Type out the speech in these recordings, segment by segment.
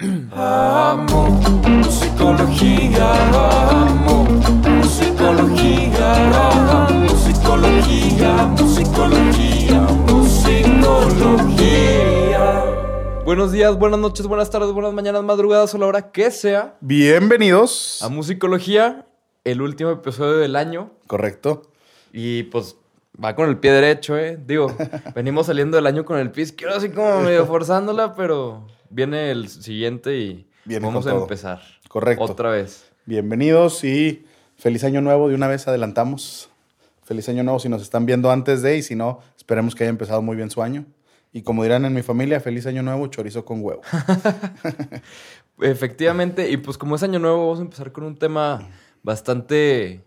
Amo musicología, amo musicología, amo musicología, musicología, musicología. Buenos días, buenas noches, buenas tardes, buenas mañanas, madrugadas o la hora que sea. Bienvenidos. A Musicología, el último episodio del año. Correcto. Y pues va con el pie derecho, ¿eh? Digo, venimos saliendo del año con el pie izquierdo así como medio forzándola, pero viene el siguiente y Viene vamos a todo. empezar. Correcto. Otra vez. Bienvenidos y feliz año nuevo. De una vez adelantamos. Feliz año nuevo si nos están viendo antes de y si no, esperemos que haya empezado muy bien su año. Y como dirán en mi familia, feliz año nuevo, chorizo con huevo. Efectivamente, y pues como es año nuevo, vamos a empezar con un tema bastante,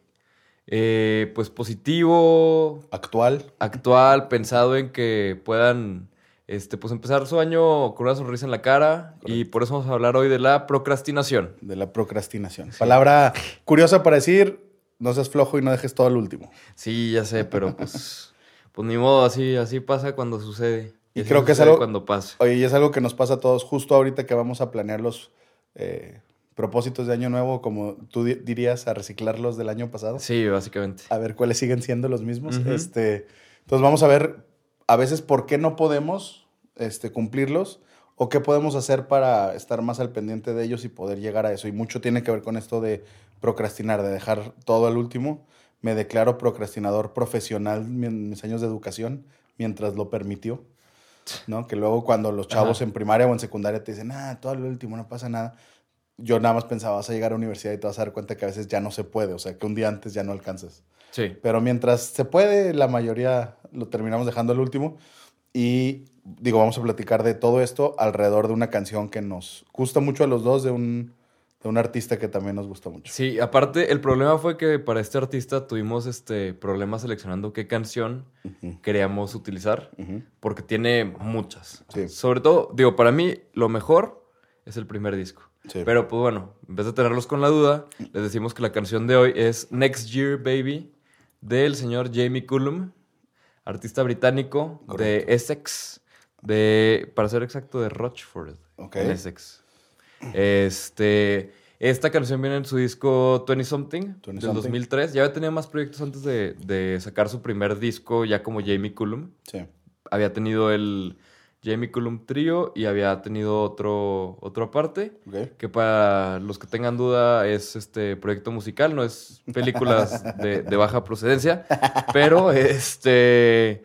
eh, pues positivo, Actual. actual, pensado en que puedan este, pues empezar su año con una sonrisa en la cara. Y por eso vamos a hablar hoy de la procrastinación. de la procrastinación. Palabra curiosa para decir, no seas flojo y no dejes todo al último. Sí, ya sé, pero pues, pues ni modo, así, así pasa cuando sucede. Y creo que es algo- cuando pasa. Oye, y es algo que nos pasa a todos justo ahorita que vamos a planear los eh, propósitos de año nuevo, como tú di- dirías, a reciclarlos del año pasado. Sí, básicamente. a ver cuáles siguen siendo los mismos. Este, entonces vamos a ver a veces por qué no podemos este, cumplirlos o qué podemos hacer para estar más al pendiente de ellos y poder llegar a eso. Y mucho tiene que ver con esto de procrastinar, de dejar todo al último. Me declaro procrastinador profesional en mis años de educación mientras lo permitió. ¿no? Que luego cuando los chavos Ajá. en primaria o en secundaria te dicen, ah, todo lo último, no pasa nada. Yo nada más pensaba, vas a llegar a la universidad y te vas a dar cuenta que a veces ya no se puede, o sea, que un día antes ya no alcanzas. Sí. Pero mientras se puede, la mayoría lo terminamos dejando al último. Y digo, vamos a platicar de todo esto alrededor de una canción que nos gusta mucho a los dos, de un, de un artista que también nos gusta mucho. Sí, aparte, el problema fue que para este artista tuvimos este problema seleccionando qué canción Ujú, queríamos utilizar, ujú. porque tiene muchas. Sí. Sobre todo, digo, para mí lo mejor es el primer disco. Sí. Pero pues bueno, en vez de tenerlos con la duda, les decimos que la canción de hoy es Next Year Baby del señor Jamie Cullum, artista británico Correcto. de Essex, de, para ser exacto, de Rochford, en Essex. Este, esta canción viene en su disco 20 Something 20 del Something. 2003. Ya había tenido más proyectos antes de, de sacar su primer disco ya como Jamie Cullum Sí. había tenido el Jamie Cullum Trio y había tenido otro, otro aparte. Que para los que tengan duda es este proyecto musical, no es películas de, de baja procedencia. Pero este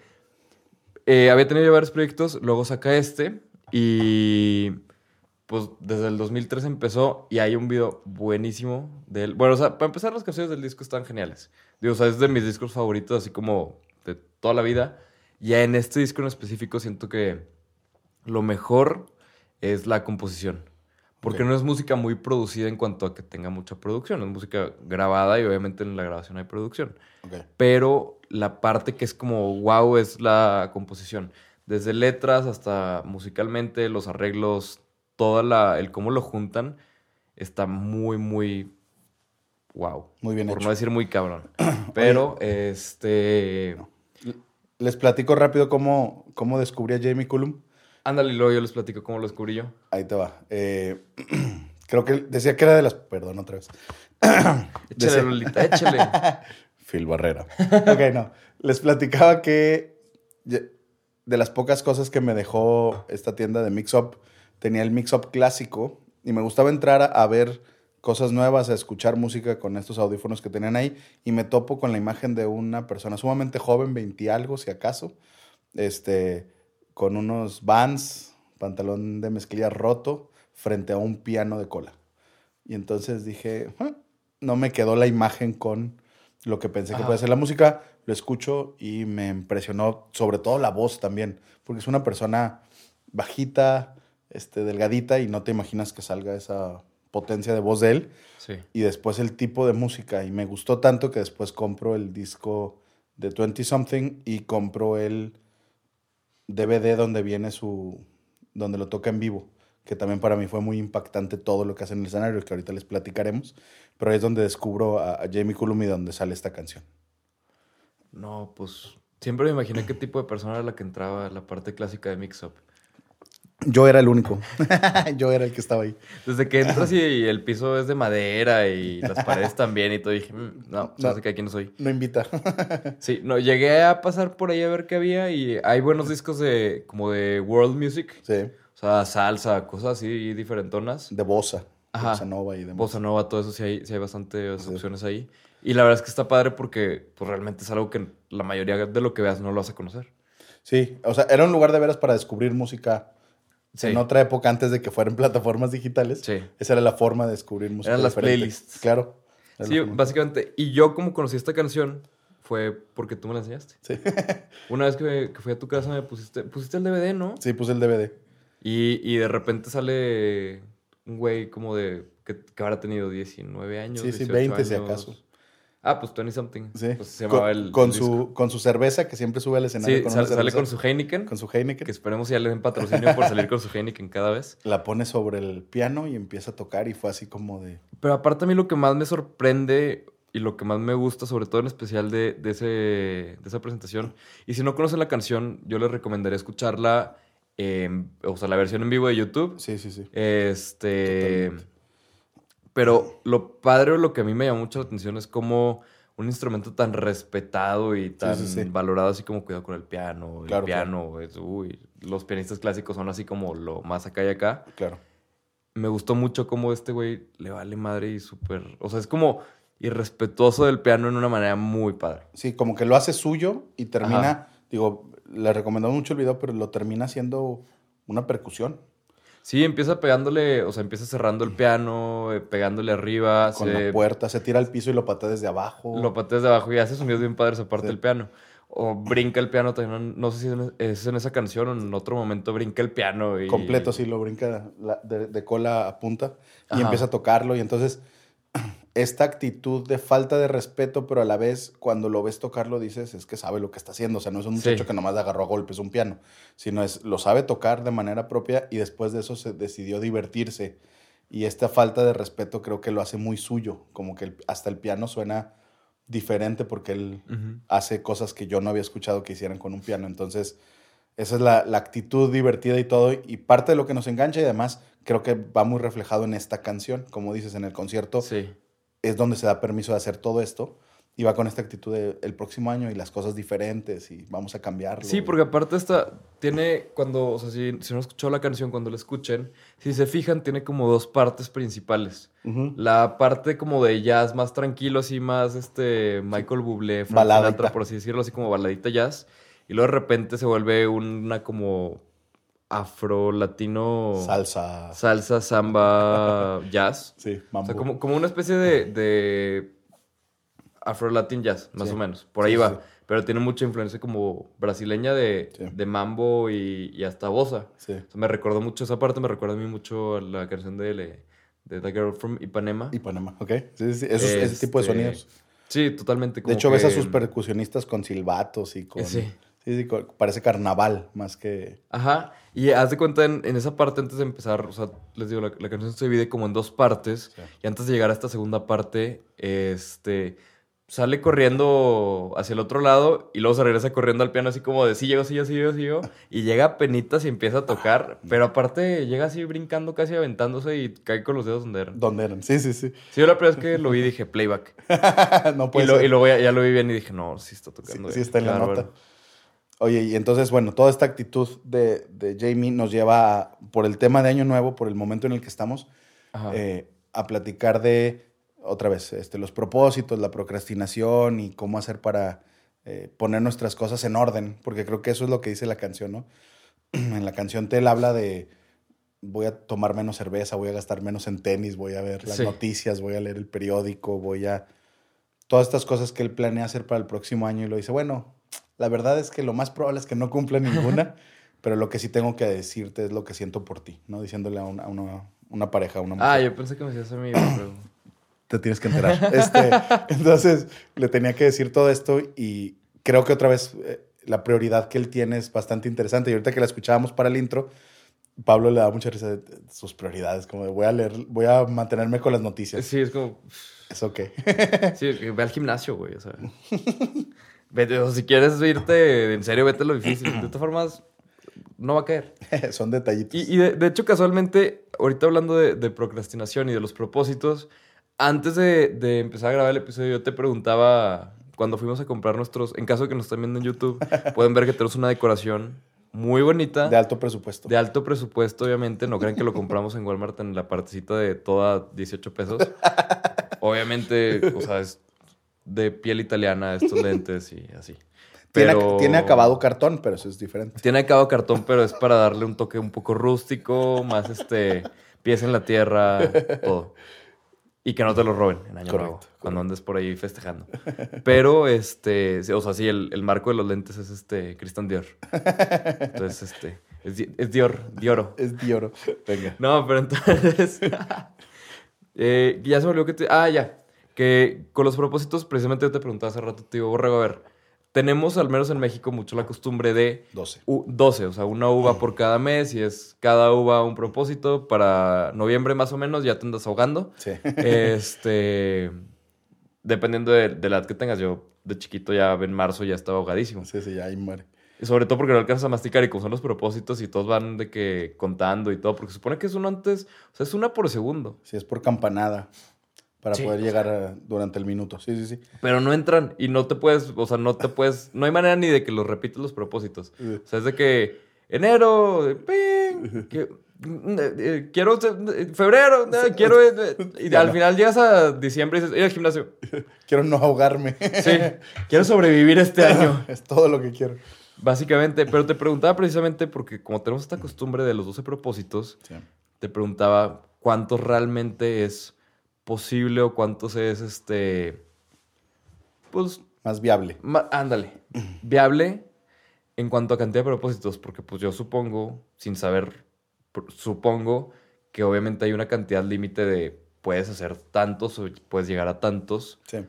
eh, había tenido ya varios proyectos, luego saca este y pues desde el 2003 empezó y hay un video buenísimo de él. Bueno, o sea, para empezar las canciones del disco están geniales. Digo, o sea, es de mis discos favoritos, así como de toda la vida. Ya en este disco en específico siento que lo mejor es la composición. Porque no es música muy producida en cuanto a que tenga mucha producción. Es música grabada y obviamente en la grabación hay producción. Pero la parte que es como wow es la composición. Desde letras hasta musicalmente, los arreglos, toda la, el cómo lo juntan, está muy, muy wow. Muy bien Por hecho. no decir muy cabrón. Pero, este... Les platico rápido cómo, cómo descubrí a Jamie Cullum. Ándale, y luego yo les platico cómo lo descubrí yo. Ahí te va. Eh, creo que decía que era de las... Perdón, otra vez. Échale, Lolita, échale. Phil Barrera. ok, no. Les platicaba que de las pocas cosas que me dejó esta tienda de Mix Up, tenía el Mix Up clásico y me gustaba entrar a, a ver cosas nuevas, a escuchar música con estos audífonos que tenían ahí y me topo con la imagen de una persona sumamente joven, 20 y algo si acaso, este, con unos vans, pantalón de mezclilla roto, frente a un piano de cola. Y entonces dije, "Ah", no me quedó la imagen con lo que pensé que puede ser la música, lo escucho y me impresionó, sobre todo la voz también, porque es una persona bajita, este, delgadita y no te imaginas que salga esa potencia de voz de él. Sí. Y después el tipo de música, y me gustó tanto que después compro el disco de 20 Something y compro el DVD donde viene su, donde lo toca en vivo, que también para mí fue muy impactante todo lo que hace en el escenario, que ahorita les platicaremos, pero es donde descubro a, Jamie Cullum y donde sale esta canción. No, pues siempre me imaginé qué tipo de persona era la que entraba la parte clásica de Mix Up. Yo era el único. Yo era el que estaba ahí. Desde que entras y el piso es de madera y las paredes también y todo, dije, "Mm, no, no No. sé que aquí no soy. No invita. Sí, no, llegué a pasar por ahí a ver qué había y hay buenos discos de como de world music, sí. o sea, salsa, cosas así diferentonas. De Bosa. Ajá. Bossa Nova y demás. Bossa Nova, todo eso sí hay, sí hay bastantes Sí. opciones ahí. Y la verdad es que está padre porque pues, realmente es algo que la mayoría de lo que veas no lo vas a conocer. Sí, o sea, era un lugar de veras para descubrir música Sí. en otra época antes de que fueran plataformas digitales. Sí. Esa era la forma de descubrir música. Eran las diferente. playlists. Claro. Sí, básicamente. Y yo como conocí esta canción fue porque tú me la enseñaste. Sí. Una vez que, que fui a tu casa me pusiste, pusiste el DVD, ¿no? sí, puse el DVD. Y, y de repente sale un güey como de, que, que habrá tenido 19 años. Sí, sí, 18 20 si años. acaso. Ah, pues 20 something. Sí. Pues se llamaba con, el con el disco. su, con su cerveza, que siempre sube al escenario. Sí, con sale, sale con su Heineken. con su Heineken. Que esperemos ya le den patrocinio por salir con su Heineken cada vez. La pone sobre el piano y empieza a tocar y fue así como de... Pero aparte a mí lo que más me sorprende y lo que más me gusta, sobre todo en especial de, de ese, de esa presentación, y si no conocen la canción, yo les recomendaría escucharla, en- o sea, la versión en vivo de YouTube. Sí, sí, sí. Este... Totalmente. Pero lo padre o lo que a mí me llamó mucho la atención es como un instrumento tan respetado y tan sí, sí. valorado, así como cuidado con el piano. El Claro, piano, es- uy, los pianistas clásicos son así como lo más acá y acá Claro. me gustó mucho cómo este güey le vale madre y súper. O sea, es como irrespetuoso del piano en una manera muy padre. Sí, como que lo hace suyo y termina, Ajá. digo, le recomendamos mucho el video, pero lo termina haciendo una percusión Sí, empieza pegándole, o sea, empieza cerrando el piano, eh, pegándole arriba, con se la puerta, se tira al piso y lo patea desde abajo. lo pateas de abajo y hace sonidos bien padres aparte Sí. del piano. O brinca el piano también, no, sé si es en, es en esa canción o en otro momento brinca el piano y... completo, sí, lo brinca de, de cola a punta y Ajá. empieza a tocarlo. Y entonces, esta actitud de falta de respeto, pero a la vez, cuando lo ves tocarlo, dices, es que sabe lo que está haciendo. O sea, no es un Sí. muchacho que nomás le agarró a golpes un piano, sino es, lo sabe tocar de manera propia y después de eso se decidió divertirse. Y esta falta de respeto creo que lo hace muy suyo, como que el- hasta el piano suena diferente porque él hace cosas que yo no había escuchado que hicieran con un piano. Entonces, esa es la, la actitud divertida y todo. Y parte de lo que nos engancha y además creo que va muy reflejado en esta canción. Como dices, en el concierto Sí. Es donde se da permiso de hacer todo esto. Y va con esta actitud de el próximo año y las cosas diferentes y vamos a cambiarlo. Sí, porque aparte esta tiene, cuando, o sea, si, si no han escuchado la canción, cuando la escuchen, si se fijan, tiene como dos partes principales. Ujú. La parte como de jazz más tranquilo, así más este Michael Bublé, Frank. Sinatra, por así decirlo, así como baladita jazz. Y luego de repente se vuelve una como afro-latino... Salsa. Salsa, samba, jazz. Sí, O mambo. sea, como, como una especie de, de afro-latin jazz, más Sí. o menos. Por ahí Sí, va. sí. Pero tiene mucha influencia como brasileña de, de mambo y, y hasta bossa. Sí. O sea, me recordó mucho esa parte, me recuerda a mí mucho a la canción de, le- de The Girl from Ipanema. Y Panamá, ¿ok? Sí, sí, ese tipo de Este, sonidos. Sí, totalmente. De hecho, ves a que- sus percusionistas con silbatos y con... Sí. Sí, sí, parece carnaval más que... Ajá. Y haz de cuenta en, en esa parte antes de empezar, o sea, les digo, la, la canción se divide como en dos partes. Sí. Y antes de llegar a esta segunda parte, este sale corriendo hacia el otro lado y luego se regresa corriendo al piano así como de sí llego, sí llego, sí llego, sí llego. Y llega a penitas y empieza a tocar. Pero aparte llega así brincando, casi aventándose y cae con los dedos donde eran. ¿Dónde eran? Sí, sí, sí. Sí, yo la primera vez que lo vi dije playback. no Y, puede lo- ser. y luego ya, ya lo vi bien y dije, no, sí está tocando. sí bien. está en la nota. bárbaro. Oye, y entonces, bueno, toda esta actitud de, de Jamie nos lleva, a- por el tema de Año Nuevo, por el momento en el que estamos, eh, a platicar de, otra vez, este, los propósitos, la procrastinación y cómo hacer para eh, poner nuestras cosas en orden, porque creo que eso es lo que dice la canción, ¿no? en la canción te él habla de voy a tomar menos cerveza, voy a gastar menos en tenis, voy a ver las Sí. noticias, voy a leer el periódico, voy a... Todas estas cosas que él planea hacer para el próximo año y lo dice, bueno, la verdad es que lo más probable es que no cumpla ninguna, pero lo que sí tengo que decirte es lo que siento por ti, ¿no? Diciéndole a una, a una, una pareja, a una mujer. Ah, yo pensé que me decías a mí, pero... Te tienes que enterar. Este, entonces, le tenía que decir todo esto y creo que otra vez eh, la prioridad que él tiene es bastante interesante. Y ahorita que la escuchábamos para el intro, Pablo le da mucha risa de sus prioridades, como de voy a leer, voy a mantenerme con las noticias. Sí, es como... Es ok. Sí, ve al gimnasio, güey, o sea. Vete, o si quieres irte en serio, vete a lo difícil. De todas formas, no va a caer. Son detallitos. Y, y de, de hecho, casualmente, ahorita hablando de, de procrastinación y de los propósitos, antes de, de empezar a grabar el episodio, yo te preguntaba, cuando fuimos a comprar nuestros, en caso de que nos estén viendo en YouTube, pueden ver que tenemos una decoración muy bonita. de alto presupuesto. De alto presupuesto, obviamente. No crean que lo compramos en Walmart en la partecita de toda 18 pesos. Obviamente, o sea, es de piel italiana estos lentes y así. Tiene, Pero- tiene acabado cartón, pero eso es diferente. Tiene acabado cartón, pero es para darle un toque un poco rústico, más este, pies en la tierra, todo. Y que no te lo roben en Año Correcto, Nuevo, cuando andes por ahí festejando. Pero, este, o sea, sí, el, el marco de los lentes es este, Christian Dior. Entonces, este, es, es Dior, Dioro. Es Dioro. Venga. No, pero entonces. eh, ya se me olvidó que te. Ah, ya. Que con los propósitos, precisamente yo te preguntaba hace rato, tío Borrego, a ver. Tenemos, al menos en México, mucho la costumbre de 12. u- 12, o sea, una uva por cada mes y es cada uva un propósito. Para noviembre más o menos ya te andas ahogando. Sí. Este. Dependiendo de, de la edad que tengas, yo de chiquito ya en marzo ya estaba ahogadísimo. Sí, sí, ya ahí muere. Sobre todo porque no alcanzas a masticar y como son los propósitos y todos van de que contando y todo, porque se supone que es uno antes, o sea, es una por segundo, Sí, es por campanada. Para Sí, poder llegar a- durante el minuto. Sí, sí, sí. pero no entran y no te puedes, o sea, no te puedes, no hay manera ni de que los repites los propósitos. Sí. O sea, es de que enero, ping, que, mm, eh, eh, quiero, eh, febrero, eh, quiero, eh, eh, y al final llegas a diciembre y dices, ir al gimnasio. Quiero no ahogarme. Sí, quiero sobrevivir este año. es todo lo que quiero. Básicamente, pero te preguntaba precisamente porque como tenemos esta costumbre de los 12 propósitos, Sí. te preguntaba cuántos realmente es posible o cuántos es este. Pues, Más viable. ándale, viable en cuanto a cantidad de propósitos, porque pues yo supongo, sin saber, supongo que obviamente hay una cantidad límite de puedes hacer tantos o puedes llegar a tantos. Sí.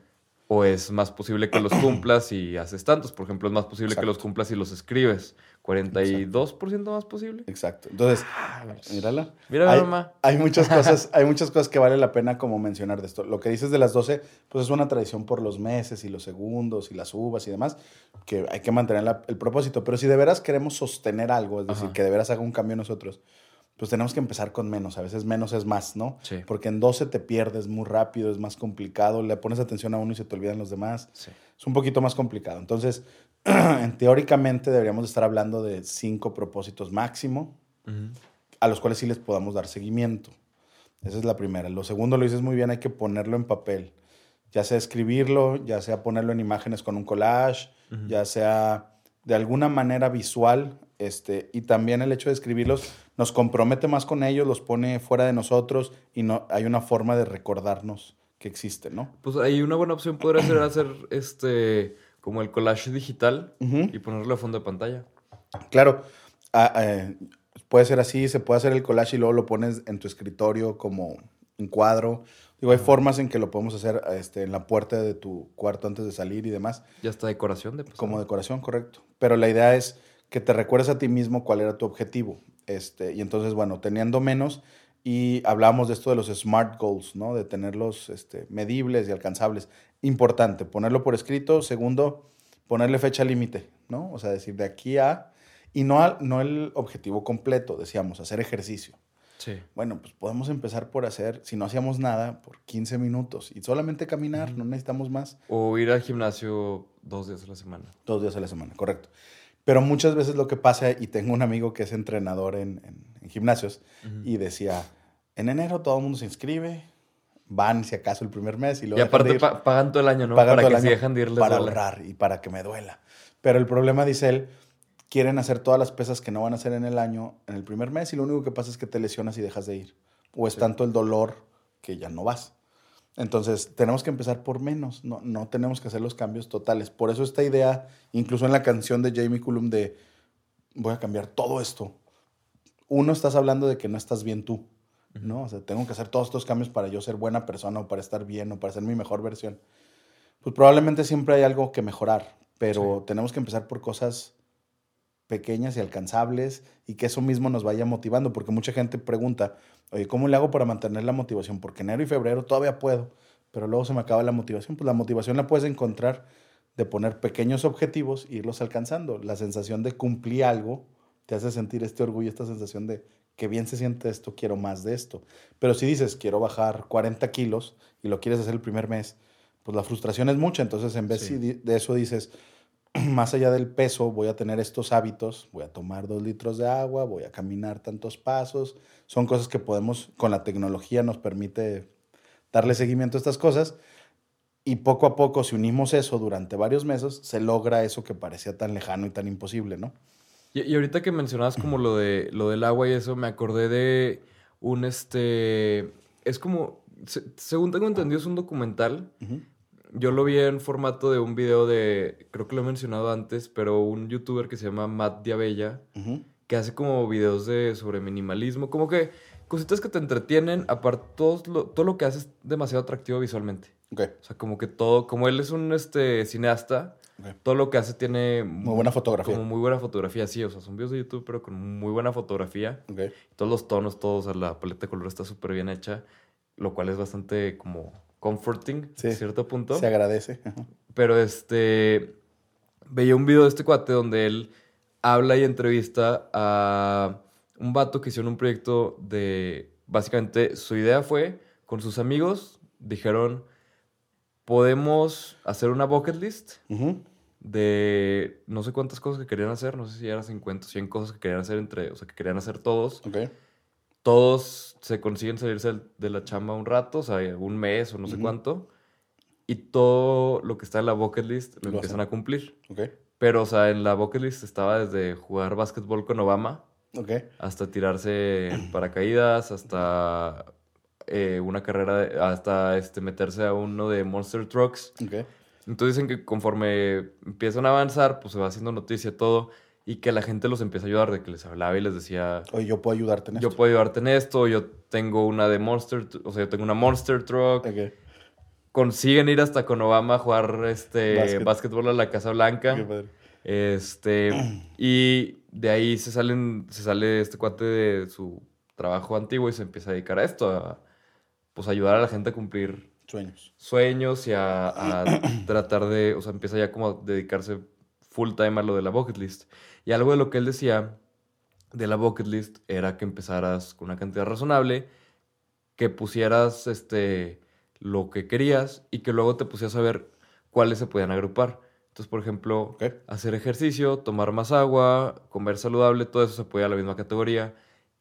O es más posible que los cumplas y haces tantos. Por ejemplo, es más posible que los cumplas y los escribes. 42% más posible. Exacto. Entonces, Ah, mírala. Mira, hay, mamá. hay muchas cosas, hay muchas cosas que vale la pena como mencionar de esto. Lo que dices de las 12, pues es una tradición por los meses y los segundos y las uvas y demás, que hay que mantener la- el propósito. Pero si de veras queremos sostener algo, es decir, Ajá. que de veras haga un cambio nosotros, pues tenemos que empezar con menos. A veces menos es más, ¿no? Sí. Porque en 12 te pierdes muy rápido, es más complicado, le pones atención a uno y se te olvidan los demás. Sí. Es un poquito más complicado. Entonces, en- teóricamente deberíamos estar hablando de cinco propósitos máximo a los cuales sí les podamos dar seguimiento. Esa es la primera. Lo segundo, lo dices muy bien, hay que ponerlo en papel. Ya sea escribirlo, ya sea ponerlo en imágenes con un collage, ya sea de alguna manera visual. Este, y también el hecho de escribirlos nos compromete más con ellos, los pone fuera de nosotros y no, hay una forma de recordarnos que existe, ¿no? Pues ahí una buena opción podría ser hacer este como el collage digital y ponerlo a fondo de pantalla. Claro, ah, eh, puede ser así, se puede hacer el collage y luego lo pones en tu escritorio como un cuadro. Digo, hay formas en que lo podemos hacer este, en la puerta de tu cuarto antes de salir y demás, Ya está decoración de como decoración, correcto. Pero la idea es que te recuerdes a ti mismo cuál era tu objetivo. Este, y entonces, bueno, teniendo menos, y hablábamos de esto de los SMART goals, ¿no? De tenerlos este, medibles y alcanzables. Importante, ponerlo por escrito. Segundo, ponerle fecha límite, ¿no? O sea, decir de aquí a... Y no, al- no el objetivo completo, decíamos, hacer ejercicio. Sí. Bueno, pues podemos empezar por hacer, si no hacíamos nada, por 15 minutos y solamente caminar, no necesitamos más. O ir al gimnasio dos días a la semana. Dos días a la semana, correcto. Pero muchas veces lo que pasa, y tengo un amigo que es entrenador en, en- en gimnasios, y decía, en enero todo el mundo se inscribe, van si acaso el primer mes y Y luego... dejan aparte de ir, pa- pagan todo el año, ¿no? para que se dejan de irles Para duele. ahorrar y para que me duela. Pero el problema, dice él, quieren hacer todas las pesas que no van a hacer en el año en el primer mes y lo único que pasa es que te lesionas y dejas de ir. O es Sí. tanto el dolor que ya no vas. Entonces, tenemos que empezar por menos, no, no tenemos que hacer los cambios totales. Por eso esta idea, incluso en la canción de Jamie Cullum de voy a cambiar todo esto. Uno, estás hablando de que no estás bien tú, ¿no? O sea, tengo que hacer todos estos cambios para yo ser buena persona o para estar bien o para ser mi mejor versión. Pues probablemente siempre hay algo que mejorar, pero tenemos que empezar por cosas pequeñas y alcanzables y que eso mismo nos vaya motivando, porque mucha gente pregunta, oye, ¿cómo le hago para mantener la motivación? Porque enero y febrero todavía puedo, pero luego se me acaba la motivación. Pues la motivación la puedes encontrar de poner pequeños objetivos e irlos alcanzando. La sensación de cumplir algo te hace sentir este orgullo, esta sensación de que bien se siente esto, quiero más de esto. Pero si dices, quiero bajar 40 kilos y lo quieres hacer el primer mes, pues la frustración es mucha. Entonces, en vez Sí. de eso dices, más allá del peso, voy a tener estos hábitos, voy a tomar dos litros de agua, voy a caminar tantos pasos. Son cosas que podemos, con la tecnología nos permite darle seguimiento a estas cosas. Y poco a poco, si unimos eso durante varios meses, se logra eso que parecía tan lejano y tan imposible, ¿no? Y, y ahorita que mencionabas como lo de lo del agua y eso, me acordé de un este. Es como. se- según tengo entendido, es un documental. Yo lo vi en formato de un video de. Creo que lo he mencionado antes, pero un youtuber que se llama Matt Diabella. Que hace como videos de sobre minimalismo, como que cositas que te entretienen, aparte todo lo, todo lo que hace es demasiado atractivo visualmente. Ok, O sea, como que todo, como él es un este cineasta, todo lo que hace tiene Muy buena fotografía. Como muy buena fotografía, sí, o sea, son videos de YouTube, pero con muy buena fotografía. Ok. Todos los tonos, todos, o sea, la paleta de color está súper bien hecha, lo cual es bastante como comforting Sí. a cierto punto. Se agradece. Pero este. Veía un video de este cuate donde él habla y entrevista a un vato que hicieron un proyecto de. Básicamente, su idea fue con sus amigos, dijeron: Podemos hacer una bucket list de no sé cuántas cosas que querían hacer, no sé si eran 50 o 100 cosas que querían hacer entre. O sea, que querían hacer todos. Ok. Todos se consiguen salirse de la chamba un rato, o sea, un mes o no sé cuánto. Y todo lo que está en la bucket list lo, Lo empiezan hacen. a cumplir. Ok. Pero, o sea, en la bucket list estaba desde jugar básquetbol con Obama hasta tirarse en paracaídas, hasta eh, una carrera, de- hasta este, meterse a uno de Monster Trucks. Ok. Entonces dicen que conforme empiezan a avanzar, pues se va haciendo noticia todo y que la gente los empieza a ayudar, de que les hablaba y les decía, Oye, yo puedo ayudarte en yo esto. puedo ayudarte en esto, yo tengo una de Monster, o sea, yo tengo una Monster Truck. Ok. Consiguen ir hasta con Obama a jugar este Básquet. básquetbol a la Casa Blanca. Qué padre. Este, y de ahí se salen, se sale este cuate de su trabajo antiguo y se empieza a dedicar a esto, a pues ayudar a la gente a cumplir Sueños. sueños y a, a tratar de, o sea, empieza ya como a dedicarse full time a lo de la bucket list. Y algo de lo que él decía de la bucket list era que empezaras con una cantidad razonable, que pusieras este lo que querías y que luego te pusieras a ver cuáles se podían agrupar. Entonces, por ejemplo, hacer ejercicio, tomar más agua, comer saludable, todo eso se puede a la misma categoría.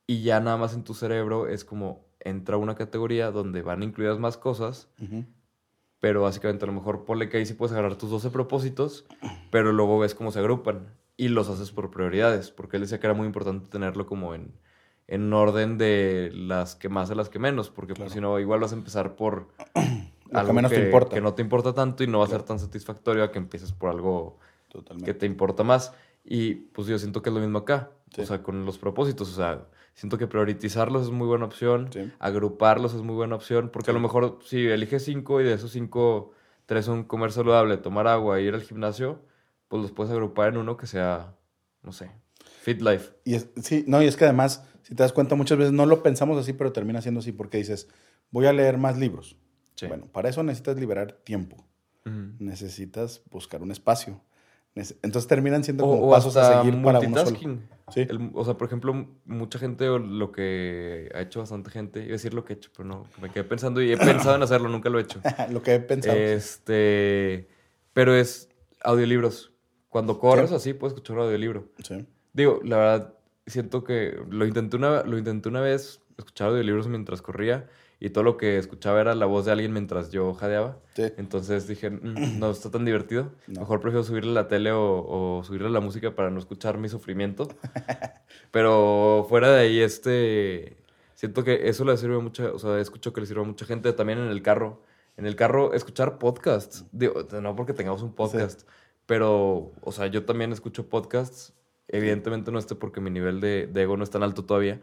Y ya nada más en tu cerebro es como entra una categoría donde van incluidas más cosas. Pero básicamente a lo mejor ponle que ahí sí puedes agarrar tus 12 propósitos, pero luego ves cómo se agrupan y los haces por prioridades, porque él decía que era muy importante tenerlo como en, en orden de las que más a las que menos, porque Claro. pues, si no, igual vas a empezar por Lo que menos te importa. que no te importa tanto y no va a ser tan satisfactorio a que empieces por algo que te importa más. Y pues yo siento que es lo mismo acá. Sí. O sea, con los propósitos. O sea, siento que priorizarlos es muy buena opción. Sí. Agruparlos es muy buena opción. Porque a lo mejor si eliges cinco y de esos cinco, tres son comer saludable, tomar agua e ir al gimnasio, pues los puedes agrupar en uno que sea, no sé, Fit Life. Y es- sí, no, y es que además, si te das cuenta, muchas veces no lo pensamos así, pero termina siendo así porque dices, voy a leer más libros. Sí. Bueno, para eso necesitas liberar tiempo. Necesitas buscar un espacio. Entonces terminan siendo como o pasos a seguir para uno solo. multitasking. Sí. El- o sea, por ejemplo, mucha gente, o lo que ha hecho bastante gente, iba a decir lo que he hecho, pero no, me quedé pensando y he pensado en hacerlo, nunca lo he hecho. lo que he pensado. Este, pero es audiolibros. Cuando corres Sí. así, puedes escuchar un audiolibro. Sí. Digo, la verdad, siento que lo intenté una, lo intenté una vez, escuchar audiolibros mientras corría, y todo lo que escuchaba era la voz de alguien mientras yo jadeaba. Sí. Entonces dije, "Mm, no está tan divertido. No. Mejor prefiero subirle la tele o, o subirle la música para no escuchar mi sufrimiento. Pero fuera de ahí, este. Siento que eso le sirve mucho. O sea, escucho que le sirve a mucha gente también en el carro. En el carro, escuchar podcasts. Digo, no porque tengamos un podcast, pero, o sea, yo también escucho podcasts. Evidentemente no esté porque mi nivel de, de ego no es tan alto todavía.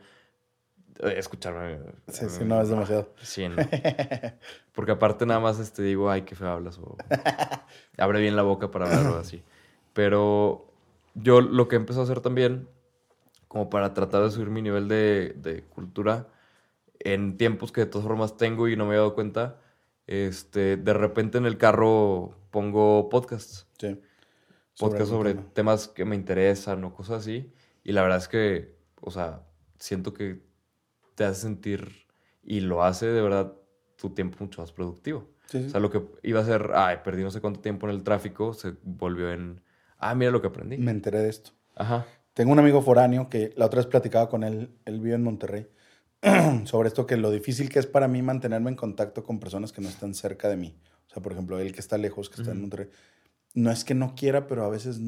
Eh, Escucharme. Sí, sí, no, es demasiado. Sí, no. Porque aparte nada más este, digo, ay, qué feo hablas. O abre bien la boca para hablar o así. Pero yo lo que he empezado a hacer también, como para tratar de subir mi nivel de, de cultura, en tiempos que de todas formas tengo y no me he dado cuenta, este, de repente en el carro pongo podcasts. Sí. Podcast algún sobre tema. temas que me interesan o cosas así. Y la verdad es que, o sea, siento que te hace sentir y lo hace de verdad tu tiempo mucho más productivo. Sí, sí. O sea, lo que iba a ser, ay, perdí no sé cuánto tiempo en el tráfico, se volvió en, ah, mira lo que aprendí. Me enteré de esto. Ajá. Tengo un amigo foráneo que la otra vez platicaba con él, él vive en Monterrey, sobre esto que lo difícil que es para mí mantenerme en contacto con personas que no están cerca de mí. O sea, por ejemplo, él que está lejos, que está en. Monterrey. No es que no quiera, pero a veces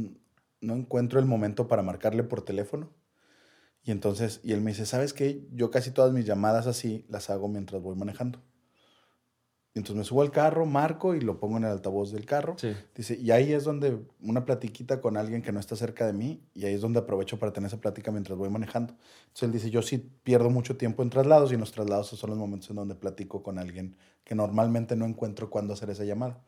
no encuentro el momento para marcarle por teléfono. Y entonces, y él me dice, ¿sabes qué? Yo casi todas mis llamadas así las hago mientras voy manejando. Y entonces me subo al carro, marco y lo pongo en el altavoz del carro. Sí. Dice, y ahí es donde una platiquita con alguien que no está cerca de mí, y ahí es donde aprovecho para tener esa plática mientras voy manejando. Entonces él dice, yo sí pierdo mucho tiempo en traslados, y en los traslados son los momentos en donde platico con alguien que normalmente no encuentro cuándo hacer esa llamada.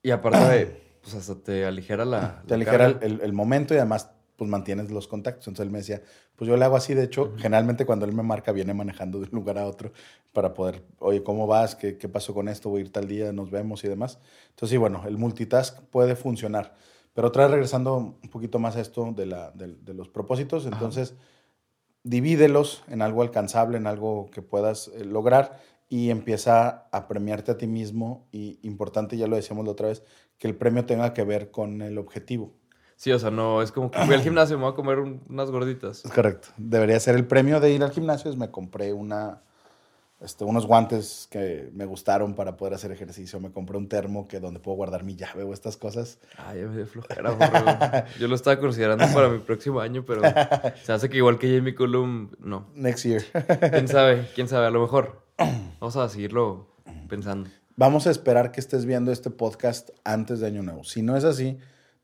Y aparte de, pues hasta te aligera la. Te la aligera el- el momento y además pues mantienes los contactos. Entonces él me decía, pues yo le hago así, de hecho, generalmente cuando él me marca viene manejando de un lugar a otro para poder, oye, ¿cómo vas? ¿Qué, qué pasó con esto? Voy a ir tal día, nos vemos y demás. Entonces sí, bueno, el multitask puede funcionar. Pero otra vez regresando un poquito más a esto de, la, de, de los propósitos, Ajá. entonces divídelos en algo alcanzable, en algo que puedas eh, lograr y empieza a premiarte a ti mismo y importante, ya lo decíamos la otra vez, que el premio tenga que ver con el objetivo. Sí, o sea, no, es como que fui al gimnasio, me voy a comer un- unas gorditas. Es correcto. Debería ser el premio de ir al gimnasio. es Me compré una, este, unos guantes que me gustaron para poder hacer ejercicio. Me compré un termo que donde puedo guardar mi llave o estas cosas. Ay, ya me dio flojera. Yo lo estaba considerando para mi próximo año, pero se hace que igual que Jamie Cullum, no. Next year. ¿Quién sabe? ¿Quién sabe? A lo mejor. Vamos a seguirlo pensando. Vamos a esperar que estés viendo este podcast antes de Año Nuevo. Si no es así,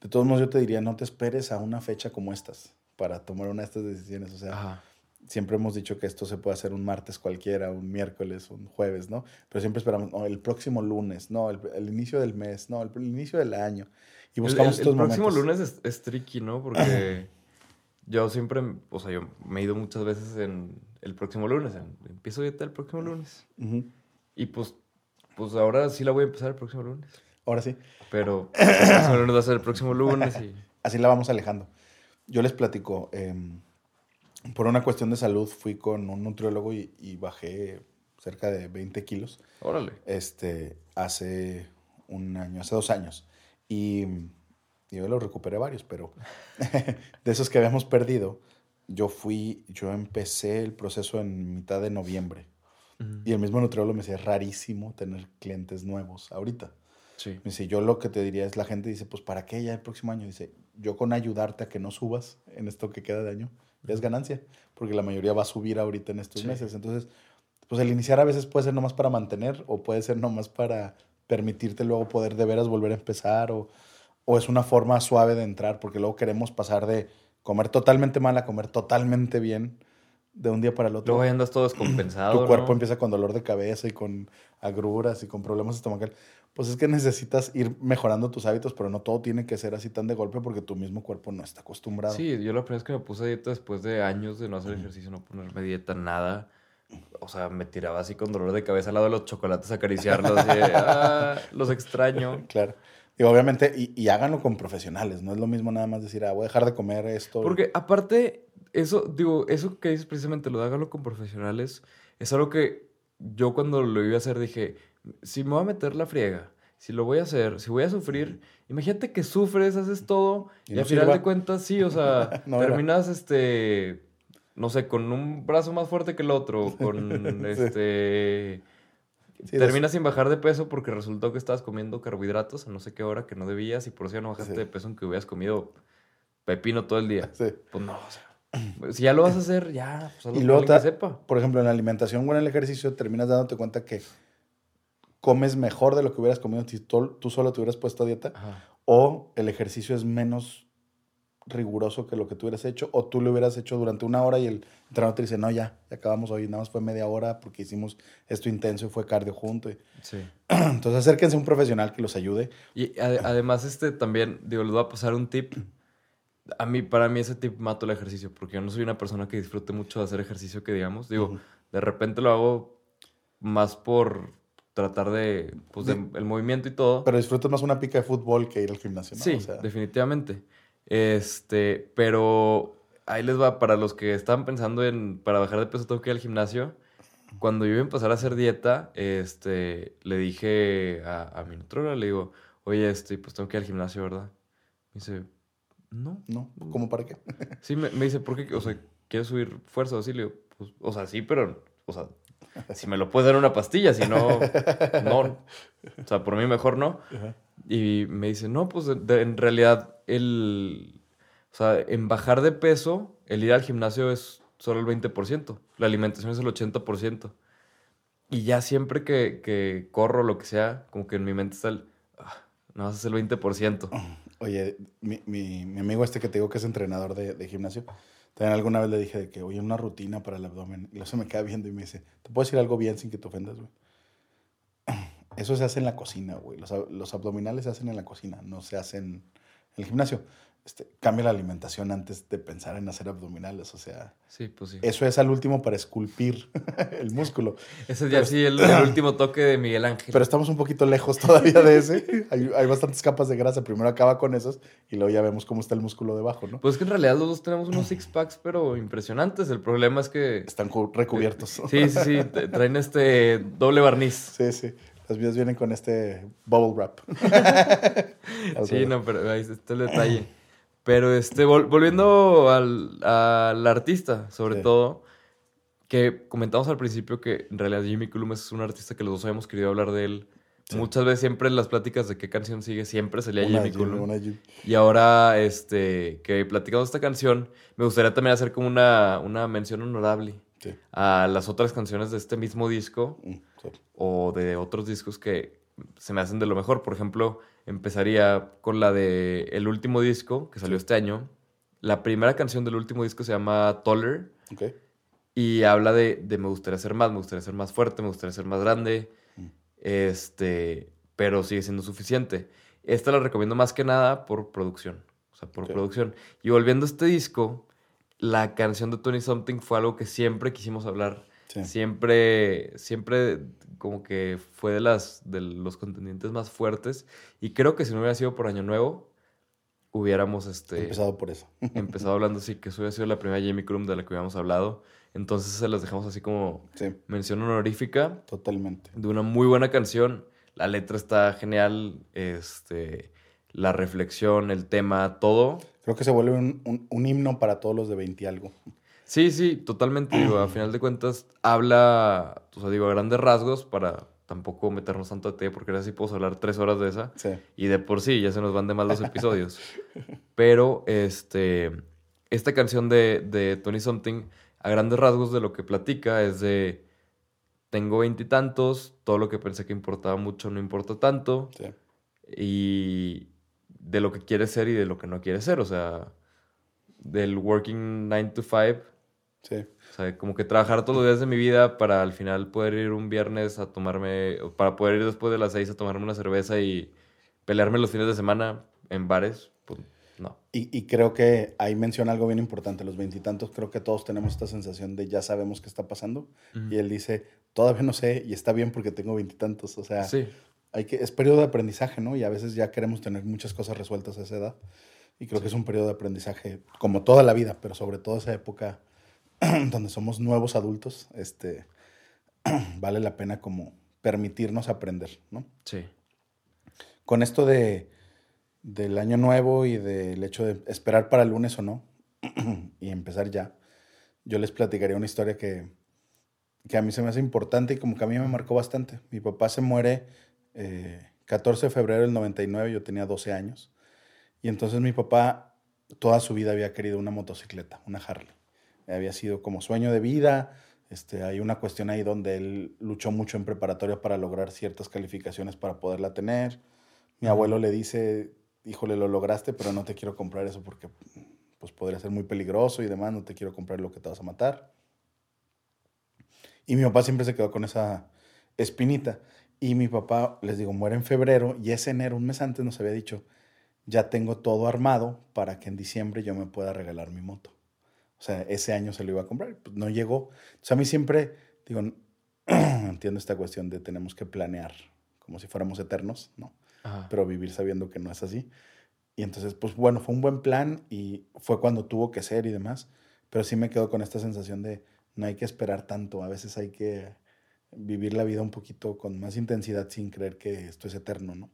de todos modos yo te diría, no te esperes a una fecha como estas para tomar una de estas decisiones. O sea, Ajá. siempre hemos dicho que esto se puede hacer un martes cualquiera, un miércoles, un jueves, ¿no? Pero siempre esperamos, no, el próximo lunes, no, el, el inicio del mes, no, el, el inicio del año. Y buscamos el- estos el próximo momentos. lunes es, es tricky, ¿no? Porque yo siempre, o sea, yo me he ido muchas veces en el próximo lunes. en- empiezo dieta el próximo lunes. Y pues, pues ahora sí la voy a empezar el próximo lunes. Ahora sí, Pero próximo lunes va a ser el próximo lunes y... así la vamos alejando. Yo les platico, em, por una cuestión de salud fui con un nutriólogo y, y bajé cerca de 20 kilos. Órale. este, hace un año, hace dos años. Y, yo lo recuperé varios, pero de esos que habíamos perdido, yo fui, yo empecé el proceso en mitad de noviembre. Ujú. Y el mismo nutriólogo me decía, es rarísimo tener clientes nuevos ahorita. Sí. Me dice, yo lo que te diría es, la gente dice, pues ¿para qué ya el próximo año? Dice, yo con ayudarte a que no subas en esto que queda de año, ya es ganancia, porque la mayoría va a subir ahorita en estos Sí. meses. Entonces, pues el iniciar a veces puede ser nomás para mantener o puede ser nomás para permitirte luego poder de veras volver a empezar o, o es una forma suave de entrar, porque luego queremos pasar de comer totalmente mal a comer totalmente bien de un día para el otro. Luego andas todo descompensado, Tu cuerpo ¿no? empieza con dolor de cabeza y con agruras y con problemas estomacales. Pues es que necesitas ir mejorando tus hábitos, pero no todo tiene que ser así tan de golpe porque tu mismo cuerpo no está acostumbrado. Sí, yo la primera vez que me puse a dieta después de años de no hacer ejercicio, no ponerme dieta, nada. O sea, me tiraba así con dolor de cabeza al lado de los chocolates a acariciarlos. de, "Ah, los extraño. Claro. Y obviamente, y, y háganlo con profesionales. No es lo mismo nada más decir, ah, voy a dejar de comer esto. Porque aparte, eso, digo, eso que dices precisamente, lo de hágalo con profesionales, es algo que yo cuando lo iba a hacer dije, si me voy a meter la friega, si lo voy a hacer, si voy a sufrir, imagínate que sufres, haces todo, Y y, no al final sirva. de cuentas, sí, o sea, No era. terminas, este, no sé, con un brazo más fuerte que el otro, con, este... Sí, Terminas sin bajar de peso porque resultó que estabas comiendo carbohidratos a no sé qué hora que no debías y por eso ya no bajaste Sí. de peso aunque hubieras comido pepino todo el día. Sí. Pues no, o sea, si ya lo vas a hacer, ya, pues Y luego que sepa. Por ejemplo, en la alimentación o en el ejercicio terminas dándote cuenta que comes mejor de lo que hubieras comido si tú, tú solo te hubieras puesto a dieta Ajá. o el ejercicio es menos riguroso que lo que tú hubieras hecho o tú lo hubieras hecho durante una hora y el entrenador te dice, no, ya, ya acabamos hoy, nada más fue media hora porque hicimos esto intenso y fue cardio junto. Y- Sí. Entonces acérquense a un profesional que los ayude. Y ade- además, este también, digo, les voy a pasar un tip. A mí, para mí ese tip mato el ejercicio, porque yo no soy una persona que disfrute mucho de hacer ejercicio, que digamos. Digo, de repente lo hago más por tratar de, pues, de- el movimiento y todo. Pero disfrutas más una pica de fútbol que ir al gimnasio, ¿no? Sí, O sea, definitivamente. Este, pero ahí les va, para los que estaban pensando en, para bajar de peso tengo que ir al gimnasio. Cuando yo iba a empezar a hacer dieta, este, le dije a, a mi nutróloga, le digo, oye, este, pues tengo que ir al gimnasio, ¿verdad? Me dice, no. ¿No? ¿Cómo para qué? Sí, me, me dice, ¿por qué? O sea, ¿quieres subir fuerza? Así le digo, pues, o sea, sí, pero, o sea, si me lo puedes dar en una pastilla, si no, no. O sea, por mí mejor no. Ajá. Y me dice, no, pues de- de- en realidad el... O sea, en bajar de peso, el ir al gimnasio es solo el 20%. La alimentación es el 80%. Y ya siempre que, que corro, lo que sea, como que en mi mente está el... Ah, no, es el 20%. Oye, mi, mi, mi amigo este que te digo que es entrenador de, de gimnasio, también alguna vez le dije de que, oye, una rutina para el abdomen. Y luego se me queda viendo y me dice, ¿te puedo decir algo bien sin que te ofendas, güey? Eso se hace en la cocina, güey. Los, los abdominales se hacen en la cocina, no se hacen en el gimnasio. Este, cambia la alimentación antes de pensar en hacer abdominales. O sea, Sí, pues sí. eso es al último para esculpir el músculo. Ese ya sí, el, el último toque de Miguel Ángel. Pero estamos un poquito lejos todavía de ese. Hay, hay bastantes capas de grasa. Primero acaba con esos y luego ya vemos cómo está el músculo debajo, ¿no? Pues que en realidad los dos tenemos unos six packs, pero impresionantes. El problema es que... Están cu- recubiertos. Sí, sí, sí. Traen este doble barniz. Sí, sí. Las mías vienen con este bubble wrap. Sí, no, pero ahí está el detalle. Pero este, vol- volviendo al, al artista, sobre Sí. todo, que comentamos al principio que en realidad Jimmy Cullum es un artista que los dos habíamos querido hablar de él. Sí. Muchas veces siempre en las pláticas de qué canción sigue, siempre salía Una Jimmy Cullum. Y ahora, este, que platicamos esta canción, me gustaría también hacer como una, una mención honorable Sí. a las otras canciones de este mismo disco Mm, o de otros discos que se me hacen de lo mejor. Por ejemplo, empezaría con la de el último disco que salió este año. La primera canción del último disco se llama Taller Ok. y habla de, de me gustaría ser más, me gustaría ser más fuerte, me gustaría ser más grande, Mm. este, pero sigue siendo suficiente. Esta la recomiendo más que nada por producción, o sea, por Ok. producción. Y volviendo a este disco, la canción de Tony Something fue algo que siempre quisimos hablar. Sí. Siempre, siempre como que fue de las de los contendientes más fuertes. Y creo que si no hubiera sido por Año Nuevo, hubiéramos este, empezado por eso. empezado hablando así, que eso hubiera sido la primera Jamie Crum de la que habíamos hablado. Entonces se las dejamos así como Sí, mención honorífica totalmente. de una muy buena canción. La letra está genial, este, la reflexión, el tema, todo. Creo que se vuelve un, un- un himno para todos los de 20 y algo. Sí, sí, totalmente. Digo, a final de cuentas, habla, o sea, digo, a grandes rasgos para tampoco meternos tanto a detalle, porque ahora sí podemos hablar tres horas de esa. Sí. Y de por sí ya se nos van de más los episodios. Pero, este, esta canción de, de Tony Something, a grandes rasgos de lo que platica es de, tengo veintitantos, todo lo que pensé que importaba mucho no importa tanto, Sí. y de lo que quieres ser y de lo que no quieres ser, o sea, del working 9 to 5 Sí. o sea, como que trabajar todos los días de mi vida para al final poder ir un viernes a tomarme, para poder ir después de las seis a tomarme una cerveza y pelearme los fines de semana en bares, pues no. Y, y creo que ahí menciona algo bien importante. Los veintitantos, creo que todos tenemos esta sensación de ya sabemos qué está pasando. Y él dice, todavía no sé y está bien porque tengo veintitantos. O sea, Sí, hay que, es periodo de aprendizaje, ¿no? Y a veces ya queremos tener muchas cosas resueltas a esa edad. Y creo que es un periodo de aprendizaje, como toda la vida, pero sobre todo esa época donde somos nuevos adultos, este, vale la pena como permitirnos aprender, ¿no? sí. Con esto de, del año nuevo y del hecho de esperar para el lunes o no, y empezar ya, yo les platicaría una historia que, que a mí se me hace importante y como que a mí me marcó bastante. Mi papá se muere eh, 14 de febrero del 99, yo tenía 12 años. Y entonces mi papá toda su vida había querido una motocicleta, una Harley. Había sido como sueño de vida. Este, hay una cuestión ahí donde él luchó mucho en preparatoria para lograr ciertas calificaciones para poderla tener. Mi abuelo le dice, híjole, lo lograste, pero no te quiero comprar eso porque pues, podría ser muy peligroso y demás, no te quiero comprar lo que te vas a matar. Y mi papá siempre se quedó con esa espinita. Y mi papá, les digo, muere en febrero y ese enero, un mes antes, nos había dicho, ya tengo todo armado para que en diciembre yo me pueda regalar mi moto. O sea, ese año se lo iba a comprar. Pues no llegó. Entonces a mí siempre, digo, entiendo esta cuestión de tenemos que planear como si fuéramos eternos, ¿no? Ajá. Pero vivir sabiendo que no es así. Y entonces, pues bueno, fue un buen plan y fue cuando tuvo que ser y demás. Pero sí me quedo con esta sensación de no hay que esperar tanto. A veces hay que vivir la vida un poquito con más intensidad sin creer que esto es eterno, ¿no?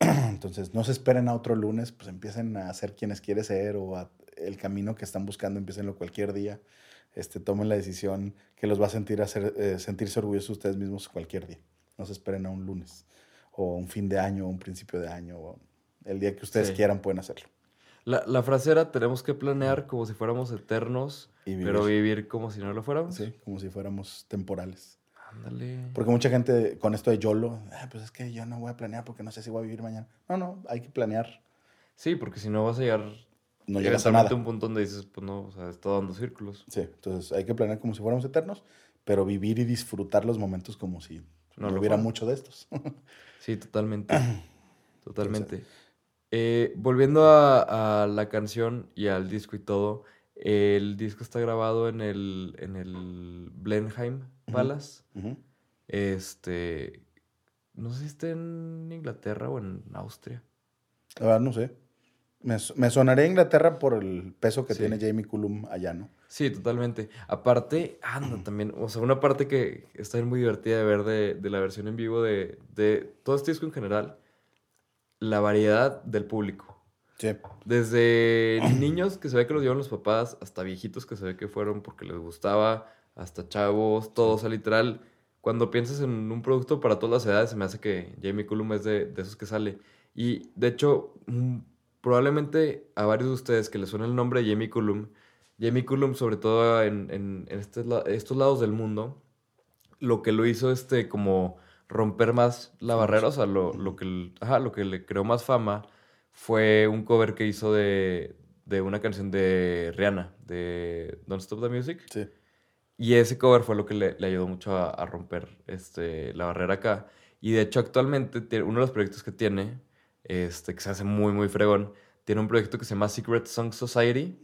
Entonces, no se esperen a otro lunes, pues empiecen a ser quienes quieren ser o a el camino que están buscando, empiecenlo cualquier día. Este, tomen la decisión que los va a sentir hacer, eh, sentirse orgullosos ustedes mismos cualquier día. No se esperen a un lunes o un fin de año o un principio de año o el día que ustedes Sí. quieran pueden hacerlo. La, la frase era, tenemos que planear como si fuéramos eternos, Y pero vivir. vivir como si no lo fuéramos. Sí, como si fuéramos temporales. Ándale. Porque mucha gente con esto de YOLO, "Ah, pues es que yo no voy a planear porque no sé si voy a vivir mañana. No, no, hay que planear. Sí, porque si no vas a llegar No llegas a nada. un punto donde dices, pues no, o sea, está dando círculos. Sí, entonces hay que planear como si fuéramos eternos, pero vivir y disfrutar los momentos como si No no, lo hubiera mucho de estos. Sí, totalmente. totalmente. Eh, volviendo a, a la canción y al disco y todo, el disco está grabado en el, en el Blenheim Palace. Este. No sé si está en Inglaterra o en Austria. La verdad, no sé. Me, sonaría a Inglaterra por el peso que Sí. tiene Jamie Cullum allá, ¿no? Sí, totalmente. Aparte, anda también, o sea, una parte que está muy divertida de ver de, de la versión en vivo de, de todo este disco en general, la variedad del público. Sí. Desde niños que se ve que los llevan los papás, hasta viejitos que se ve que fueron porque les gustaba, hasta chavos, todo, o sea, literal. Cuando piensas en un producto para todas las edades, se me hace que Jamie Cullum es de, de esos que sale. Y de hecho, probablemente a varios de ustedes que les suena el nombre de Jamie Cullum, Jamie Cullum, sobre todo en, en- en este estos lados del mundo, lo que lo hizo este como romper más la barrera, o sea, lo, lo que, ajá, lo que le creó más fama fue un cover que hizo de, de una canción de Rihanna, de Don't Stop the Music. Sí. Y ese cover fue lo que le, le ayudó mucho a, a romper este, la barrera acá. Y de hecho, actualmente, tiene- uno de los proyectos que tiene, este, que se hace muy, muy fregón, tiene un proyecto que se llama Secret Song Society.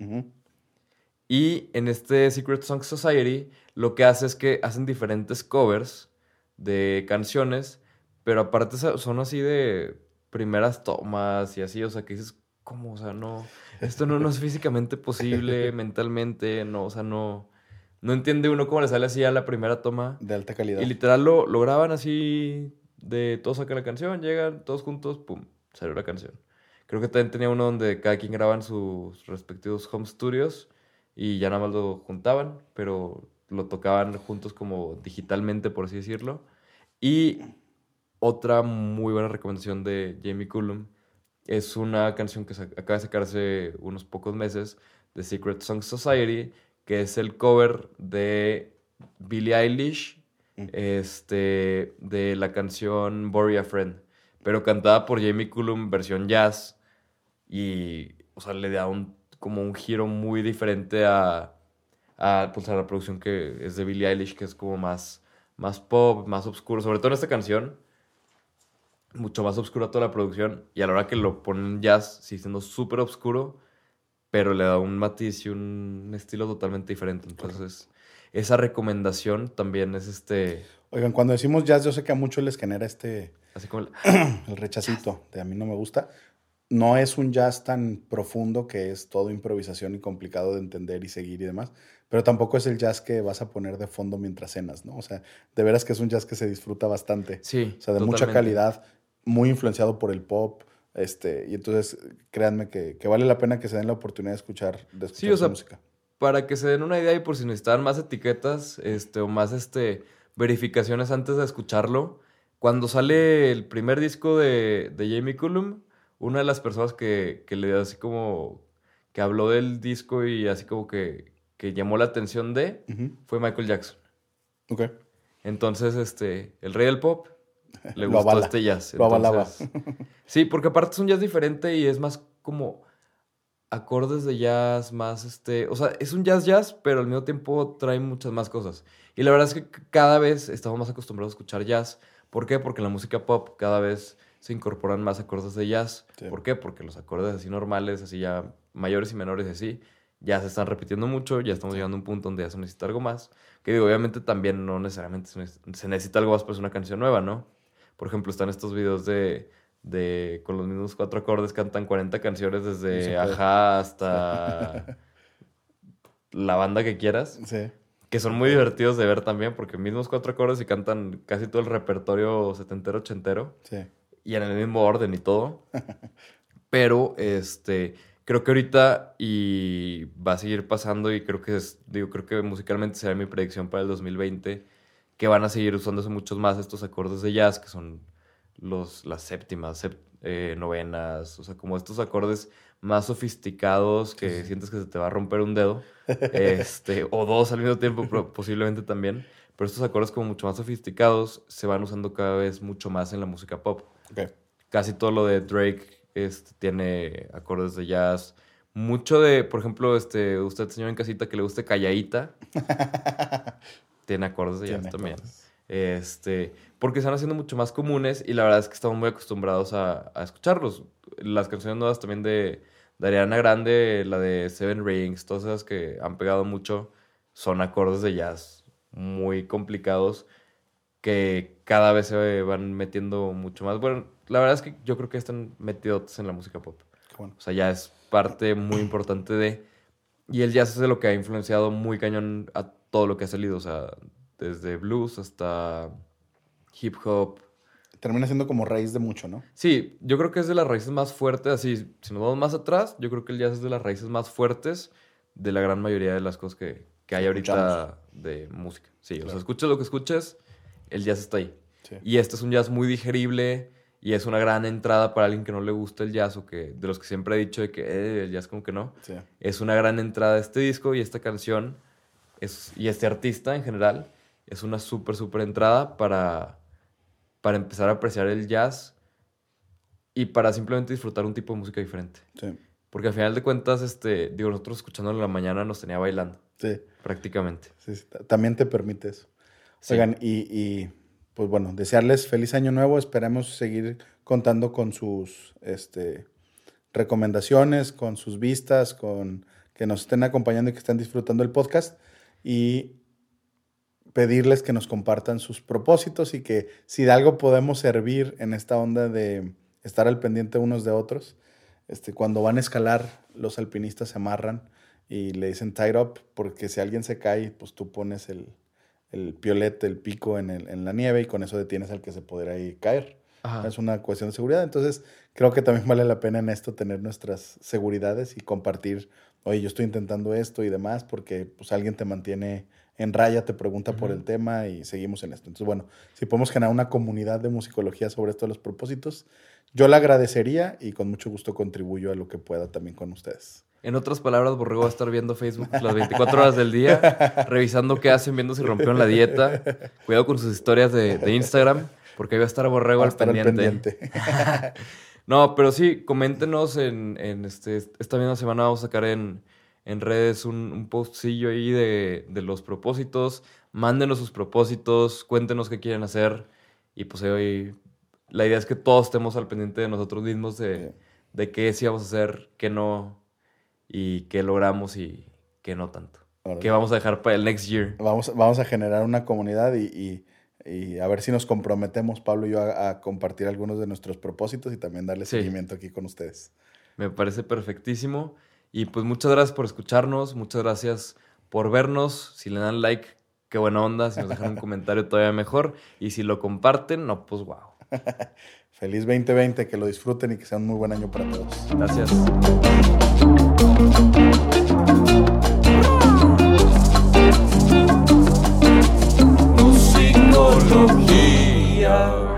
Y en este Secret Song Society, lo que hace es que hacen diferentes covers de canciones, pero aparte so- son así de primeras tomas y así, o sea, que dices, ¿cómo? O sea, no, esto no, no es físicamente posible, mentalmente, no, o sea, no, no entiende uno cómo le sale así a la primera toma. De alta calidad. Y literal lo, lo graban así de todos sacan la canción, llegan todos juntos, pum, salió la canción. Creo que también tenía uno donde cada quien graba en sus respectivos home studios y ya nada más lo juntaban, pero lo tocaban juntos como digitalmente, por así decirlo. Y otra muy buena recomendación de Jamie Cullum es una canción que acaba de sacar hace unos pocos meses de Secret Song Society, que es el cover de Billie Eilish, Mm. este, de la canción Bury a Friend, pero cantada por Jamie Cullum versión jazz y, o sea, le da un, como un giro muy diferente a, a, pues, la producción que es de Billie Eilish, que es como más, más pop, más oscuro, sobre todo en esta canción, mucho más oscura toda la producción y a la hora que lo ponen jazz, sí siendo súper oscuro, pero le da un matiz y un estilo totalmente diferente. Entonces, esa recomendación también es este, Oigan, cuando decimos jazz, yo sé que a muchos les genera este, así como el, el rechacito de a mí no me gusta. No es un jazz tan profundo que es todo improvisación y complicado de entender y seguir y demás, pero tampoco es el jazz que vas a poner de fondo mientras cenas, ¿no? O sea, de veras que es un jazz que se disfruta bastante. sí, O sea, de mucha calidad, muy influenciado por el pop. Este, y entonces, créanme que, que vale la pena que se den la oportunidad de escuchar, de escuchar Sí, o sea, música. Para que se den una idea y por si necesitan más etiquetas este, o más este, verificaciones antes de escucharlo, cuando sale el primer disco de, de Jamie Cullum, una de las personas que, que le dio así como, que habló del disco y así como que, que llamó la atención de, fue Michael Jackson. Ok. Entonces, este, el rey del pop le gustó avala, este jazz. lo avalaba. Sí, porque aparte es un jazz diferente y es más como acordes de jazz, más este, o sea, es un jazz jazz, pero al mismo tiempo trae muchas más cosas. Y la verdad es que cada vez estamos más acostumbrados a escuchar jazz. ¿Por qué? Porque en la música pop cada vez se incorporan más acordes de jazz. Sí. ¿Por qué? Porque los acordes así normales, así ya mayores y menores y así, ya se están repitiendo mucho, ya estamos llegando a un punto donde ya se necesita algo más. Que digo, obviamente también no necesariamente se neces- se necesita algo más para hacer una canción nueva, ¿no? Por ejemplo, están estos videos de, de con los mismos cuatro acordes cantan 40 canciones desde puede. Ajá hasta la banda que quieras, Sí. Que son muy divertidos de ver también porque mismos cuatro acordes y cantan casi todo el repertorio setentero, ochentero Sí. y en el mismo orden y todo. Pero este creo que ahorita y va a seguir pasando y creo que es digo creo que musicalmente será mi predicción para el 2020 que van a seguir usándose muchos más estos acordes de jazz que son los las séptimas, sep- eh, novenas, o sea, como estos acordes más sofisticados que Sí, sientes que se te va a romper un dedo, este, o dos al mismo tiempo, posiblemente también. Pero estos acordes como mucho más sofisticados se van usando cada vez mucho más en la música pop casi todo lo de Drake este, tiene acordes de jazz. Mucho de, por ejemplo, este, usted, señor en casita, que le guste calladita, tiene acordes de jazz también. acordes. Este, porque se van haciendo mucho más comunes y la verdad es que estamos muy acostumbrados a, a escucharlos. Las canciones nuevas también de, de Ariana Grande, la de Seven Rings, todas esas que han pegado mucho, son acordes de jazz muy complicados que cada vez se van metiendo mucho más. Bueno, la verdad es que yo creo que están metidos en la música pop. Bueno. O sea, ya es parte muy importante de... Y el jazz es de lo que ha influenciado muy cañón a todo lo que ha salido. O sea, desde blues hasta hip hop. Termina siendo como raíz de mucho, ¿no? Sí, yo creo que es de las raíces más fuertes. Así, si nos vamos más atrás, yo creo que el jazz es de las raíces más fuertes de la gran mayoría de las cosas que, que hay ahorita de música. Sí, o sea, Claro. escuches lo que escuches, el jazz está ahí. Sí. Y este es un jazz muy digerible y es una gran entrada para alguien que no le gusta el jazz o que de los que siempre he dicho de que eh, el jazz como que no. Sí. Es una gran entrada este disco y esta canción es, y este artista en general es una súper, súper entrada para, para empezar a apreciar el jazz y para simplemente disfrutar un tipo de música diferente. Sí. Porque al final de cuentas, este, digo, nosotros escuchándolo en la mañana nos tenía bailando, Sí. prácticamente. Sí, sí, ta- También te permite eso. Sí. Oigan, y, y, pues bueno, desearles feliz año nuevo. Esperemos seguir contando con sus este, recomendaciones, con sus vistas, con que nos estén acompañando y que estén disfrutando el podcast. Y pedirles que nos compartan sus propósitos y que si de algo podemos servir en esta onda de estar al pendiente unos de otros, este, cuando van a escalar, los alpinistas se amarran y le dicen tied up, porque si alguien se cae, pues tú pones el, el piolete, el pico en, el- en la nieve y con eso detienes al que se podrá ahí caer. Ajá. Es una cuestión de seguridad. Entonces, creo que también vale la pena en esto tener nuestras seguridades y compartir, oye, yo estoy intentando esto y demás, porque pues alguien te mantiene en raya, te pregunta por el tema y seguimos en esto. Entonces, bueno, si podemos generar una comunidad de musicología sobre esto de los propósitos, yo la agradecería y con mucho gusto contribuyo a lo que pueda también con ustedes. En otras palabras, Borrego va a estar viendo Facebook las 24 horas del día, revisando qué hacen, viendo si rompieron la dieta. Cuidado con sus historias de, de Instagram, porque ahí va a estar Borrego Va a al estar al pendiente. No, pero sí, coméntenos en, en este, esta misma semana vamos a sacar en, en redes un, un postillo ahí de, de los propósitos. Mándenos sus propósitos, cuéntenos qué quieren hacer. Y pues hoy la idea es que todos estemos al pendiente de nosotros mismos, de, Sí. de qué sí vamos a hacer, qué no, y qué logramos y qué no tanto. Órale. ¿Qué vamos a dejar para el next year? Vamos, vamos a generar una comunidad y, y- y a ver si nos comprometemos, Pablo y yo, a, a compartir algunos de nuestros propósitos y también darle Sí. seguimiento aquí con ustedes. Me parece perfectísimo. Y pues muchas gracias por escucharnos, muchas gracias por vernos. Si le dan like, qué buena onda. Si nos dejan un comentario, todavía mejor. Y si lo comparten, no, pues wow. Feliz 2020, que lo disfruten y que sea un muy buen año para todos. Gracias. musicología.